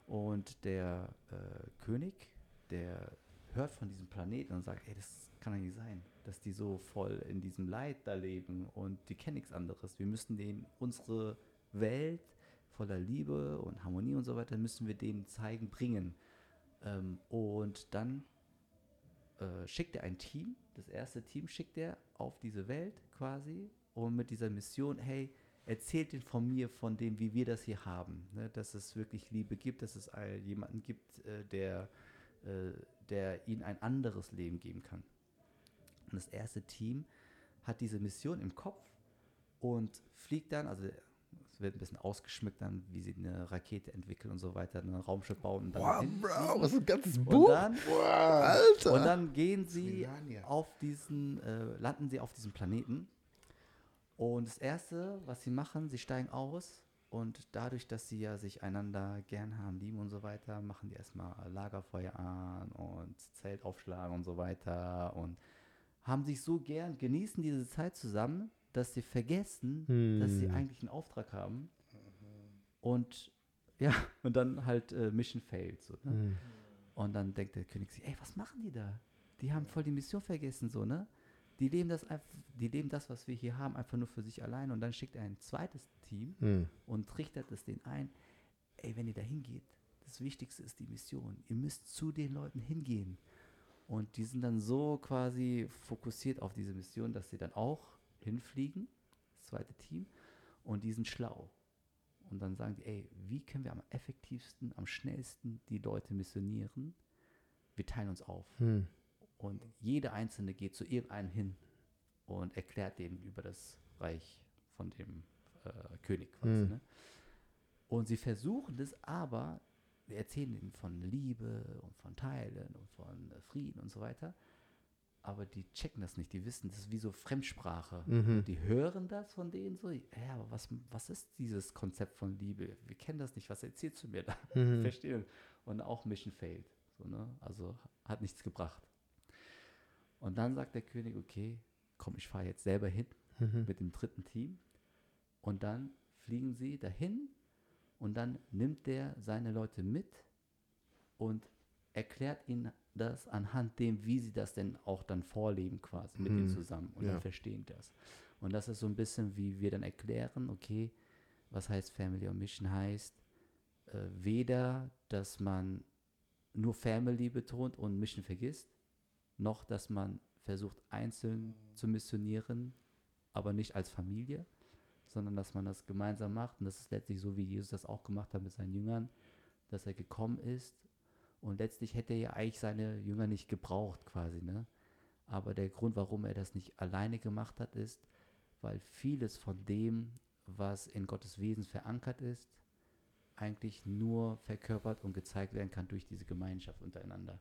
Und der äh, König, der hört von diesem Planeten und sagt, ey, das kann doch nicht sein, dass die so voll in diesem Leid da leben und die kennen nichts anderes. Wir müssen denen unsere Welt voller Liebe und Harmonie und so weiter, müssen wir denen zeigen, bringen. Ähm, und dann äh, schickt er ein Team, das erste Team schickt er auf diese Welt quasi und mit dieser Mission, hey, erzählt den von mir, von dem, wie wir das hier haben, ne? dass es wirklich Liebe gibt, dass es jemanden gibt, äh, der, äh, der ihnen ein anderes Leben geben kann. Und das erste Team hat diese Mission im Kopf und fliegt dann, also es wird ein bisschen ausgeschmückt dann, wie sie eine Rakete entwickeln und so weiter, ein Raumschiff bauen und dann Boah, hin- Bro, was ist ein ganzes und Buch? dann, Boah, Alter. und dann gehen sie auf diesen, äh, landen sie auf diesem Planeten. Und das Erste, was sie machen, sie steigen aus und dadurch, dass sie ja sich einander gern haben, lieben und so weiter, machen die erstmal Lagerfeuer an und Zelt aufschlagen und so weiter und haben sich so gern, genießen diese Zeit zusammen, dass sie vergessen, dass sie Hm. eigentlich einen Auftrag haben. Und ja, und dann halt äh, Mission failed. So, ne? Hm. Und dann denkt der König sich, ey, was machen die da? Die haben voll die Mission vergessen, so, ne? Die leben das einfach, die leben das, was wir hier haben, einfach nur für sich allein. Und dann schickt er ein zweites Team Hm. und trichtert es denen ein, ey, wenn ihr da hingeht, das Wichtigste ist die Mission. Ihr müsst zu den Leuten hingehen. Und die sind dann so quasi fokussiert auf diese Mission, dass sie dann auch hinfliegen, das zweite Team, und die sind schlau. Und dann sagen die, ey, wie können wir am effektivsten, am schnellsten die Leute missionieren? Wir teilen uns auf. Hm. Und jeder Einzelne geht zu irgendeinem hin und erklärt denen über das Reich von dem äh, König quasi. Mhm. Ne? Und sie versuchen das aber, wir erzählen ihnen von Liebe und von Teilen und von äh, Frieden und so weiter. Aber die checken das nicht, die wissen, das ist wie so Fremdsprache. Mhm. Die hören das von denen so, ja, aber was, was ist dieses Konzept von Liebe? Wir kennen das nicht, was erzählst du mir da? Mhm. Verstehen. Und auch Mission failed. So, ne? Also hat nichts gebracht. Und dann sagt der König, okay, komm, ich fahre jetzt selber hin Mhm. mit dem dritten Team. Und dann fliegen sie dahin und dann nimmt der seine Leute mit und erklärt ihnen das anhand dem, wie sie das denn auch dann vorleben quasi mit Hm, denen zusammen und ja. dann verstehen das. Und das ist so ein bisschen, wie wir dann erklären, okay, was heißt Family und Mission heißt, äh, weder, dass man nur Family betont und Mission vergisst, noch, dass man versucht, einzeln zu missionieren, aber nicht als Familie, sondern dass man das gemeinsam macht. Und das ist letztlich so, wie Jesus das auch gemacht hat mit seinen Jüngern, dass er gekommen ist. Und letztlich hätte er ja eigentlich seine Jünger nicht gebraucht, quasi, ne? Aber der Grund, warum er das nicht alleine gemacht hat, ist, weil vieles von dem, was in Gottes Wesen verankert ist, eigentlich nur verkörpert und gezeigt werden kann durch diese Gemeinschaft untereinander.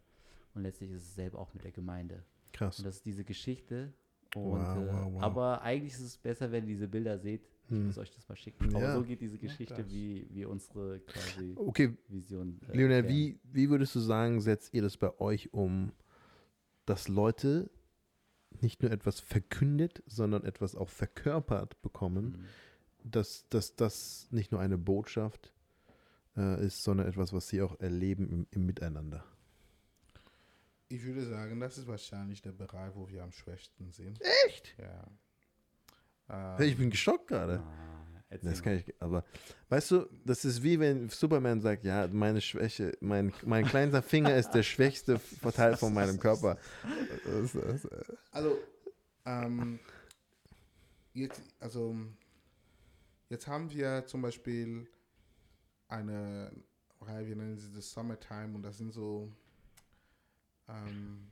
Und letztlich ist es selber auch mit der Gemeinde. Krass. Und das ist diese Geschichte. Und, Wow, äh, wow, wow. Aber eigentlich ist es besser, wenn ihr diese Bilder seht. Ich Hm. muss euch das mal schicken. Aber Ja. so geht diese Geschichte, krass. wie, wie unsere quasi Okay, Vision. äh, Lionel, erklären. wie, wie würdest du sagen, setzt ihr das bei euch um, dass Leute nicht nur etwas verkündet, sondern etwas auch verkörpert bekommen, dass, dass das nicht nur eine Botschaft äh, ist, sondern etwas, was sie auch erleben im, im Miteinander. Ich würde sagen, das ist wahrscheinlich der Bereich, wo wir am schwächsten sind. Echt? Ja. Ich bin geschockt gerade. Ah, Das kann ich, aber weißt du, das ist wie wenn Superman sagt, ja, meine Schwäche, mein, mein kleiner Finger ist der schwächste Teil von meinem Körper. Das, Also, ähm, jetzt, also, jetzt haben wir zum Beispiel eine Reihe, wir nennen sie das Summertime und das sind so ähm,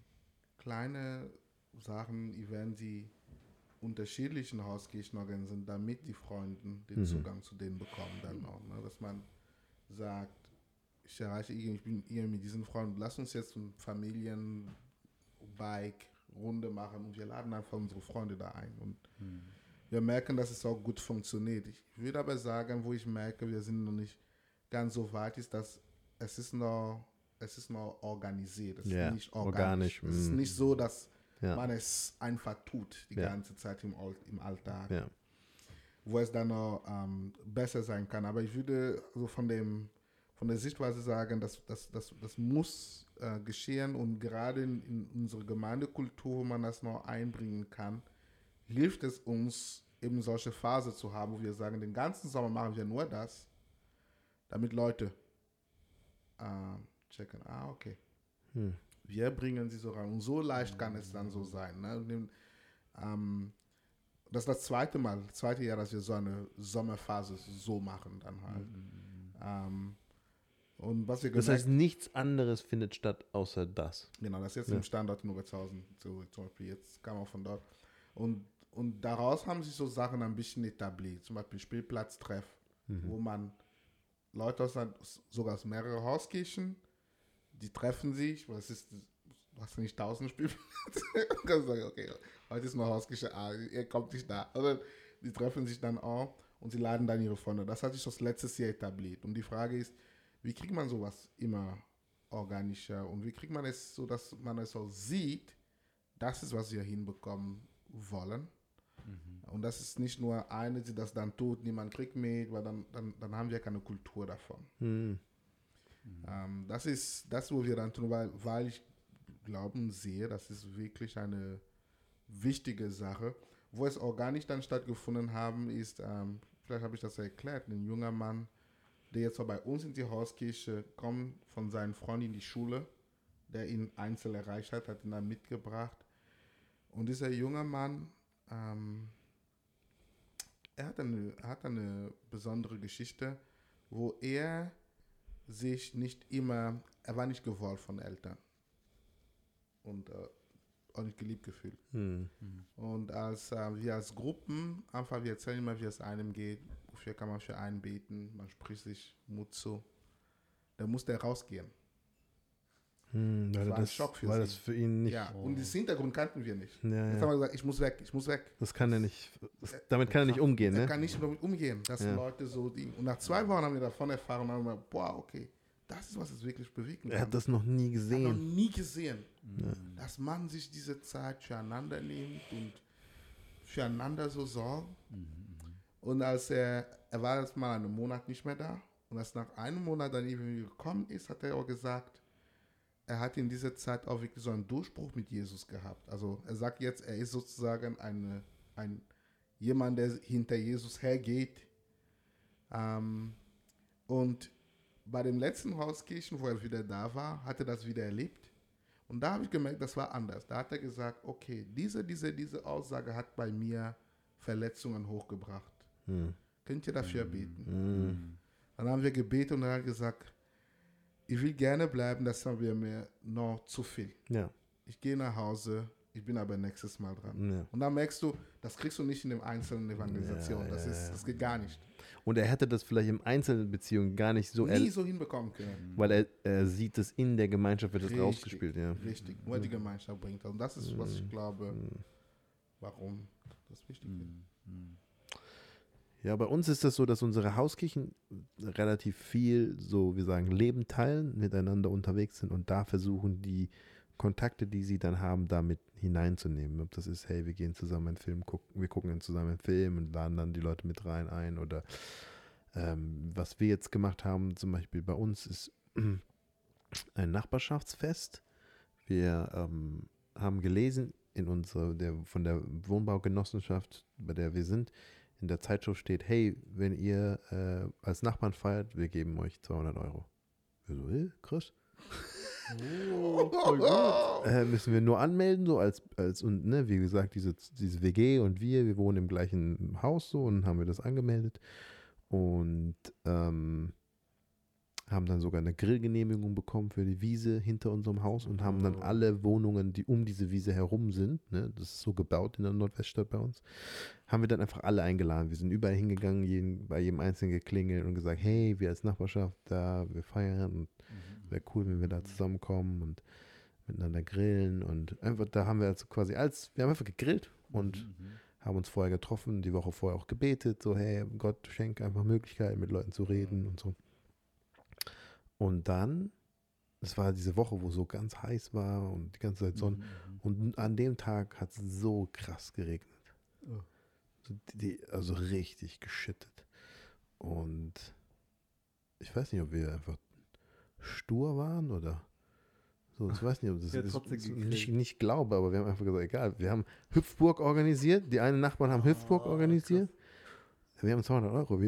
kleine Sachen, Events, die unterschiedlichen Hauskirchen organisieren, damit die Freunden den Mhm. Zugang zu denen bekommen dann auch. Ne? Dass man sagt, ich erreiche irgendwie, ich bin hier mit diesen Freunden, lass uns jetzt ein Familien-Bike-Runde machen und wir laden einfach unsere Freunde da ein. Und wir merken, dass es auch gut funktioniert. Ich würde aber sagen, wo ich merke, wir sind noch nicht ganz so weit, ist, dass es ist noch, es ist noch organisiert. Es Ja, ist nicht organisch, organisch. Es ist mm. nicht so, dass Ja. man es einfach tut, die Ja. ganze Zeit im, im Alltag ja. wo es dann noch ähm, besser sein kann. Aber ich würde so von dem von der Sichtweise sagen, dass das, das, das muss äh, geschehen und gerade in, in unserer Gemeindekultur, wo man das noch einbringen kann, hilft es uns, eben solche Phase zu haben, wo wir sagen, den ganzen Sommer machen wir nur das, damit Leute äh, checken, ah, okay. Hm. Wir bringen sie so rein. Und so leicht kann es dann so sein. Ne? Ähm, das ist das zweite Mal, das zweite Jahr, dass wir so eine Sommerphase so machen dann halt. Ähm, und was wir Das heißt, nichts anderes findet statt außer das. Genau, das ist jetzt Ja. im Standort in zum Beispiel, jetzt kam auch von dort. Und, und daraus haben sich so Sachen ein bisschen etabliert, zum Beispiel Spielplatztreff, wo man Leute aus, sogar aus mehreren Hauskirchen, die treffen sich, weil es ist, du hast ja nicht tausend Spielplätze, und kannst sagen, okay, heute ist noch Hauskirche A, ihr kommt nicht da. Oder die treffen sich dann auch und sie laden dann ihre Freunde. Das hat sich das letztes Jahr etabliert. Und die Frage ist, wie kriegt man sowas immer organischer und wie kriegt man es so, dass man es so sieht, das ist, was wir hinbekommen wollen. Und das ist nicht nur eine, die das dann tut, niemand kriegt mit, weil dann, dann, dann haben wir keine Kultur davon. Hm. Ähm, das ist das, wo wir dann tun, weil, weil ich glaube und sehe, das ist wirklich eine wichtige Sache. Wo es organisch dann stattgefunden haben, ist, ähm, vielleicht habe ich das erklärt, ein junger Mann, der jetzt bei uns in die Hauskirche kommt, von seinen Freunden in die Schule, der ihn einzeln erreicht hat, hat ihn dann mitgebracht. Und dieser junge Mann, ähm, er hat eine, hat eine besondere Geschichte, wo er sich nicht immer, er war nicht gewollt von Eltern und äh, auch nicht geliebt gefühlt. Hm. Und als äh, wir als Gruppen, einfach wir erzählen immer, wie es einem geht, wofür kann man für einen beten, man spricht sich Mut zu, dann musste er rausgehen. Hm, weil war ein das, Schock für weil sie. das für ihn nicht. ja, und das Hintergrund kannten wir nicht. Ja, Jetzt ja. haben wir gesagt, ich muss weg, ich muss weg. Das kann er nicht. Das, damit kann er nicht umgehen, Er ne? kann nicht damit umgehen, dass Ja. Leute so die. Und nach zwei Wochen haben wir davon erfahren und haben gesagt, boah, okay, das ist, was es wirklich bewegen Er kann. hat das noch nie Ich habe noch gesehen. nie gesehen, dass man sich diese Zeit füreinander nimmt und füreinander so sorgt. Und als er, er war jetzt mal einen Monat nicht mehr da und als nach einem Monat dann irgendwie gekommen ist, hat er auch gesagt, er hat in dieser Zeit auch wirklich so einen Durchbruch mit Jesus gehabt. Also er sagt jetzt, er ist sozusagen eine, ein jemand, der hinter Jesus hergeht. Ähm, und bei dem letzten Hauskirchen, wo er wieder da war, hat er das wieder erlebt. Und da habe ich gemerkt, das war anders. Da hat er gesagt, okay, diese, diese, diese Aussage hat bei mir Verletzungen hochgebracht. Hm. Könnt ihr dafür beten? Hm. Dann haben wir gebetet und er hat gesagt, ich will gerne bleiben, das haben wir mir noch zu viel. Ja, Ich gehe nach Hause, ich bin aber nächstes Mal dran. ja. Und dann merkst du, das kriegst du nicht in dem einzelnen Evangelisation. Ja, das, ja, ist, das geht gar nicht. Und er hätte das vielleicht im einzelnen Beziehung gar nicht so, Nie so hinbekommen können. weil er, er sieht es in der Gemeinschaft, wird es Richtig. rausgespielt, ja. Richtig, nur die Gemeinschaft bringt das. Und das ist, was ich glaube, warum das wichtig ist. Ja, bei uns ist das so, dass unsere Hauskirchen relativ viel, so wir sagen, Leben teilen, miteinander unterwegs sind und da versuchen, die Kontakte, die sie dann haben, damit hineinzunehmen. Ob das ist, hey, wir gehen zusammen einen Film gucken, wir gucken zusammen einen Film und laden dann die Leute mit rein ein oder ähm, was wir jetzt gemacht haben, zum Beispiel bei uns ist ein Nachbarschaftsfest. Wir ähm, haben gelesen in unserer, der, von der Wohnbaugenossenschaft, bei der wir sind, in der Zeitschrift steht, hey, wenn ihr äh, als Nachbarn feiert, wir geben euch 200 Euro. Wir so, hey, krass. Oh. Äh, müssen wir nur anmelden, so als, als und ne, wie gesagt, diese, diese WG und wir, wir wohnen im gleichen Haus so und haben wir das angemeldet und ähm, haben dann sogar eine Grillgenehmigung bekommen für die Wiese hinter unserem Haus und haben dann Oh. alle Wohnungen, die um diese Wiese herum sind, ne, das ist so gebaut in der Nordweststadt bei uns, haben wir dann einfach alle eingeladen. Wir sind überall hingegangen, jeden, bei jedem Einzelnen geklingelt und gesagt, hey, wir als Nachbarschaft da, wir feiern und Mhm. wäre cool, wenn wir da zusammenkommen und miteinander grillen und einfach, da haben wir also quasi als, wir haben einfach gegrillt und Mhm. haben uns vorher getroffen, die Woche vorher auch gebetet, so hey, Gott schenke einfach Möglichkeiten, mit Leuten zu reden und so. Und dann, das war diese Woche, wo so ganz heiß war und die ganze Zeit Sonne. Mhm. Und an dem Tag hat es so krass geregnet. Oh. Die, also richtig geschüttet. Und ich weiß nicht, ob wir einfach stur waren oder so. Ich weiß nicht, ob das Ja, ist, nicht, nicht glaube, aber wir haben einfach gesagt, egal. Wir haben Hüpfburg organisiert. Die einen Nachbarn haben Hüpfburg Ah, organisiert. Wir haben 200 Euro.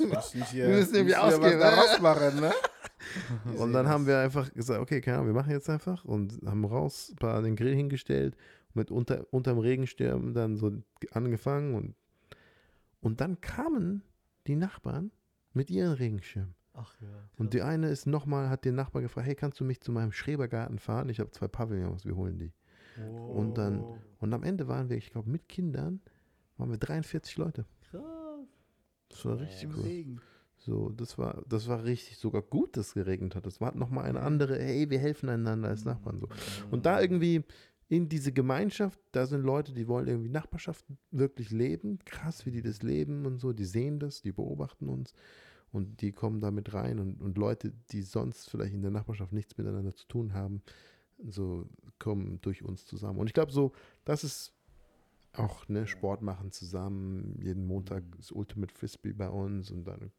Müssen hier, Wir müssen irgendwie hier ausgeben, was ne? daraus machen, ne? Und dann haben wir einfach gesagt, okay, keine Ahnung, wir machen jetzt einfach und haben raus, ein paar den Grill hingestellt, mit unter, unterm Regenschirm dann so angefangen und, und dann kamen die Nachbarn mit ihren Regenschirmen. Ach ja. Und die eine ist nochmal, hat den Nachbar gefragt, hey, kannst du mich zu meinem Schrebergarten fahren? Ich habe zwei Pavillons, wir holen die. und dann- Oh, Und am Ende waren wir, ich glaube, mit Kindern, waren wir 43 Leute. Das war richtig cool. Regen. So, das war, das war richtig sogar gut, dass es geregnet hat. Das war nochmal eine andere, hey, wir helfen einander als Nachbarn. So. Und da irgendwie in diese Gemeinschaft, da sind Leute, die wollen irgendwie Nachbarschaft wirklich leben. Krass, wie die das leben und so. Die sehen das, die beobachten uns und die kommen da mit rein. Und, und Leute, die sonst vielleicht in der Nachbarschaft nichts miteinander zu tun haben, so kommen durch uns zusammen. Und ich glaube, so, das ist auch ne, Sport machen zusammen. Jeden Montag ist Ultimate Frisbee bei uns und dann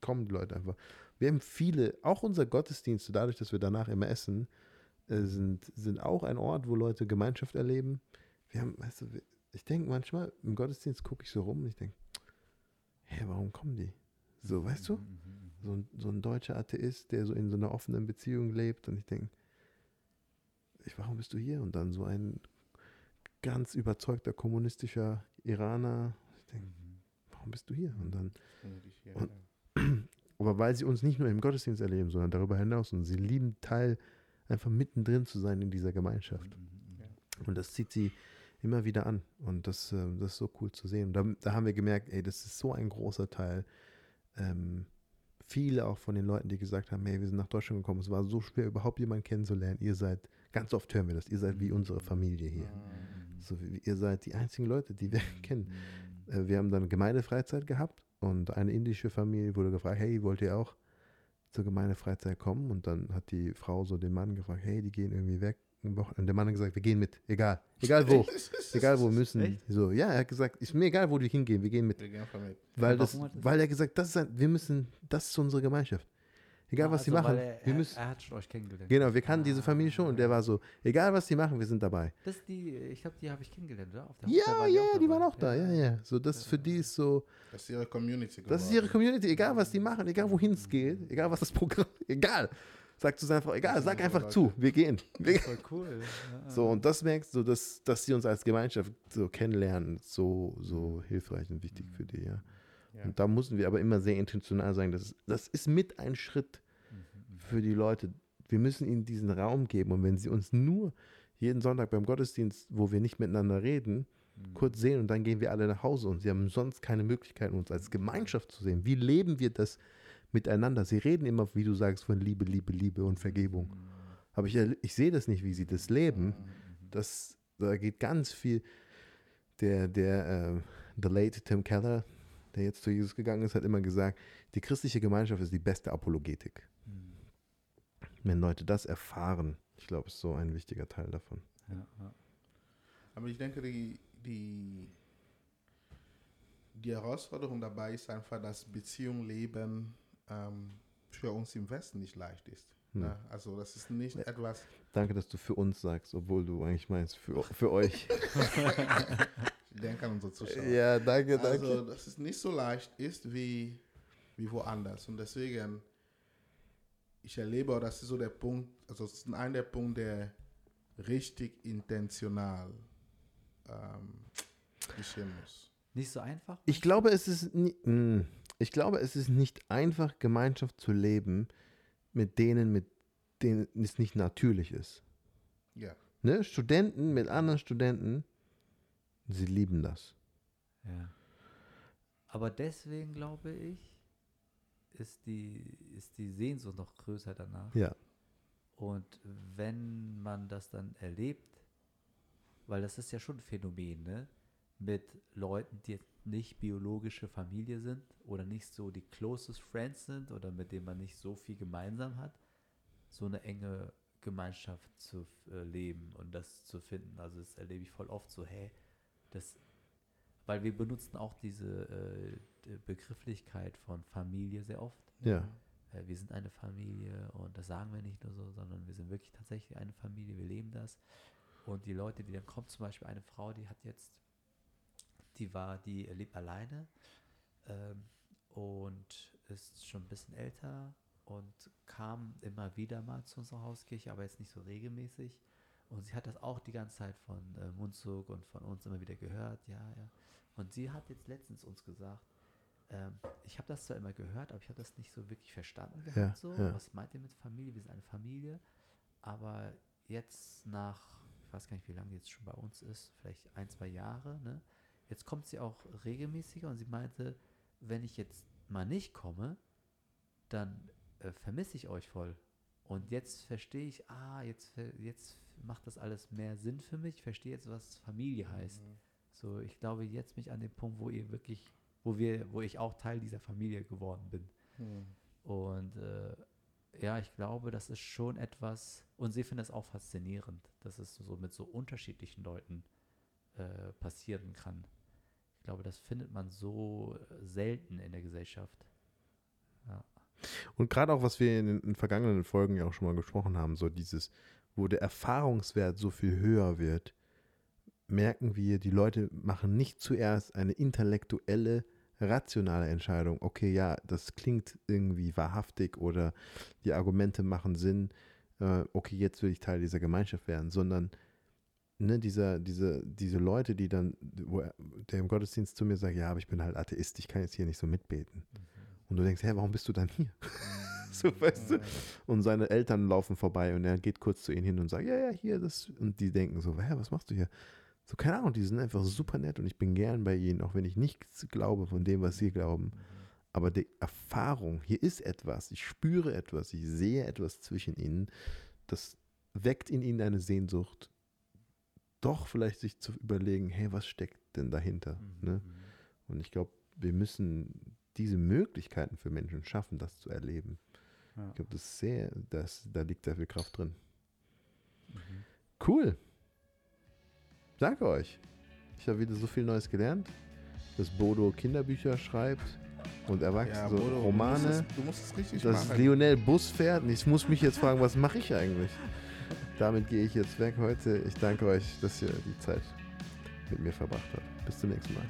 kommen die Leute einfach. Wir haben viele, auch unser Gottesdienst, dadurch, dass wir danach immer essen, äh, sind, sind auch ein Ort, wo Leute Gemeinschaft erleben. Wir haben, weißt du, ich denke manchmal, im Gottesdienst gucke ich so rum und ich denke, hä, warum kommen die? So, weißt du? So ein, so ein deutscher Atheist, der so in so einer offenen Beziehung lebt und ich denke, ich, warum bist du hier? Und dann so ein ganz überzeugter kommunistischer Iraner, ich denke, warum bist du hier? Und dann Und- aber weil sie uns nicht nur im Gottesdienst erleben, sondern darüber hinaus. Und sie lieben Teil, einfach mittendrin zu sein in dieser Gemeinschaft. Und das zieht sie immer wieder an. Und das, äh, das ist so cool zu sehen. Und da, da haben wir gemerkt, ey, das ist so ein großer Teil. Ähm, viele auch von den Leuten, die gesagt haben, hey, wir sind nach Deutschland gekommen, es war so schwer, überhaupt jemanden kennenzulernen. Ihr seid, ganz oft hören wir das, ihr seid wie unsere Familie hier. So wie ihr seid die einzigen Leute, die wir kennen. Äh, wir haben dann Gemeindefreizeit gehabt und eine indische Familie wurde gefragt, hey, wollt ihr auch zur Gemeindefreizeit kommen? Und dann hat die Frau so den Mann gefragt, hey, die gehen irgendwie weg. Und der Mann hat gesagt, wir gehen mit, egal, egal wo, egal wo wir müssen. Echt? So, ja, er hat gesagt, ist mir egal, wo die hingehen, wir gehen mit. Wir gehen mit. Weil, das, er- weil er gesagt, das ist ein, wir müssen, das ist unsere Gemeinschaft. Egal, was sie Also, machen, Er, wir müssen, er hat schon euch kennengelernt. genau, wir kannten diese Familie schon und der Ah. war so, egal, was sie machen, wir sind dabei. Das die, ich glaube, die habe ich kennengelernt, oder? Auf der Hochzeit Ja, waren ja, auch die waren auch da, ja, ja. So, das für die ist so, Das ist ihre Community Das ist ihre geworden. Community, egal was die machen, egal wohin es geht, egal was das Programm, egal. Sag zu seiner Frau, egal, sag einfach zu, wir gehen. Wir, Voll cool. Ja, so, und das merkst du, dass, dass sie uns als Gemeinschaft so kennenlernen, so, so hilfreich und wichtig für die, ja. Ja. Und da müssen wir aber immer sehr intentional sagen, das, ist- das ist mit ein Schritt für die Leute. Wir müssen ihnen diesen Raum geben und wenn sie uns nur jeden Sonntag beim Gottesdienst, wo wir nicht miteinander reden, kurz sehen und dann gehen wir alle nach Hause und sie haben sonst keine Möglichkeit, uns als Gemeinschaft zu sehen. Wie leben wir das miteinander? Sie reden immer, wie du sagst, von Liebe, Liebe, Liebe und Vergebung. Aber ich, ich sehe das nicht, wie sie das leben. Das, da geht ganz viel. Der, der, äh, the late Tim Keller, der jetzt zu Jesus gegangen ist, hat immer gesagt, die christliche Gemeinschaft ist die beste Apologetik. Wenn Leute das erfahren, Ich glaube, ist so ein wichtiger Teil davon. Ja, ja. Aber ich denke, die, die, die Herausforderung dabei ist einfach, dass Beziehung leben ähm, für uns im Westen nicht leicht ist. Hm. Ne? Also das ist nicht etwas, Danke, dass du für uns sagst, obwohl du eigentlich meinst für, für euch. ich denke an unsere Zuschauer. ja, danke, Also, dass es nicht so leicht ist wie, wie woanders. Und deswegen, ich erlebe, auch, das ist so der Punkt, also es ist einer der Punkte, der richtig intentional ähm, geschehen muss. Nicht so einfach? Ich glaube, es ist mm, ich glaube, es ist nicht einfach, Gemeinschaft zu leben mit denen, mit denen es nicht natürlich ist. Ja. Ne? Studenten mit anderen Studenten, sie lieben das. Ja. Aber deswegen glaube ich, ist die, ist die Sehnsucht noch größer danach. Ja. Und wenn man das dann erlebt, weil das ist ja schon ein Phänomen, ne? Mit Leuten, die jetzt nicht biologische Familie sind oder nicht so die closest friends sind oder mit denen man nicht so viel gemeinsam hat, so eine enge Gemeinschaft zu äh, leben und das zu finden. Also das erlebe ich voll oft so, hey, das, weil wir benutzen auch diese äh, Begrifflichkeit von Familie sehr oft Ja. äh, wir sind eine Familie und das sagen wir nicht nur so, sondern wir sind wirklich tatsächlich eine Familie, wir leben das. Und die Leute, die dann kommen, zum Beispiel eine Frau, die hat jetzt, die war, die lebt alleine ähm, und ist schon ein bisschen älter und kam immer wieder mal zu unserer Hauskirche, aber jetzt nicht so regelmäßig. Und sie hat das auch die ganze Zeit von äh, Mundzug und von uns immer wieder gehört, ja, ja. Und sie hat jetzt letztens uns gesagt, ähm, ich habe das zwar immer gehört, aber ich habe das nicht so wirklich verstanden gehabt. Ja, so. ja. Was meint ihr mit Familie? Wir sind eine Familie. Aber jetzt nach, ich weiß gar nicht, wie lange jetzt schon bei uns ist, vielleicht ein, zwei Jahre, ne? Jetzt kommt sie auch regelmäßiger und sie meinte, wenn ich jetzt mal nicht komme, dann äh, vermisse ich euch voll. Und jetzt verstehe ich, ah, jetzt, jetzt macht das alles mehr Sinn für mich. Ich verstehe jetzt, was Familie heißt. So, ich glaube, jetzt bin ich an dem Punkt, wo ihr wirklich, wo wir, wo ich auch Teil dieser Familie geworden bin. Hm. Und äh, ja, ich glaube, das ist schon etwas, und sie finden das auch faszinierend, dass es so mit so unterschiedlichen Leuten äh, passieren kann. Ich glaube, das findet man so selten in der Gesellschaft. Und gerade auch, was wir in den in vergangenen Folgen ja auch schon mal gesprochen haben, so dieses, wo der Erfahrungswert so viel höher wird, merken wir, die Leute machen nicht zuerst eine intellektuelle, rationale Entscheidung. Okay, ja, das klingt irgendwie wahrhaftig oder die Argumente machen Sinn. Äh, okay, jetzt will ich Teil dieser Gemeinschaft werden, sondern ne, dieser, diese, diese Leute, die dann, wo er, der im Gottesdienst zu mir sagt, ja, aber ich bin halt Atheist, ich kann jetzt hier nicht so mitbeten. Und du denkst, hä, warum bist du dann hier? so, weißt du? Und seine Eltern laufen vorbei und er geht kurz zu ihnen hin und sagt, ja, ja, hier, das. Und die denken so, hä, was machst du hier? So, keine Ahnung, die sind einfach super nett und ich bin gern bei ihnen, auch wenn ich nichts glaube von dem, was sie glauben. Aber die Erfahrung, hier ist etwas, ich spüre etwas, ich sehe etwas zwischen ihnen, das weckt in ihnen eine Sehnsucht, doch vielleicht sich zu überlegen, hey, was steckt denn dahinter? Mhm. Ne? Und ich glaube, wir müssen diese Möglichkeiten für Menschen schaffen, das zu erleben. Ja. Ich glaube, das ist sehr, das, da liegt sehr viel Kraft drin. Mhm. Cool. Danke euch. Ich habe wieder so viel Neues gelernt, dass Bodo Kinderbücher schreibt und Erwachsene, Ja, so Bodo, Du musst, Romane. es, du musst es richtig Dass machen. Lionel Bus fährt. Und Ich muss mich jetzt fragen, was mache ich eigentlich? Damit gehe ich jetzt weg heute. Ich danke euch, dass ihr die Zeit mit mir verbracht habt. Bis zum nächsten Mal.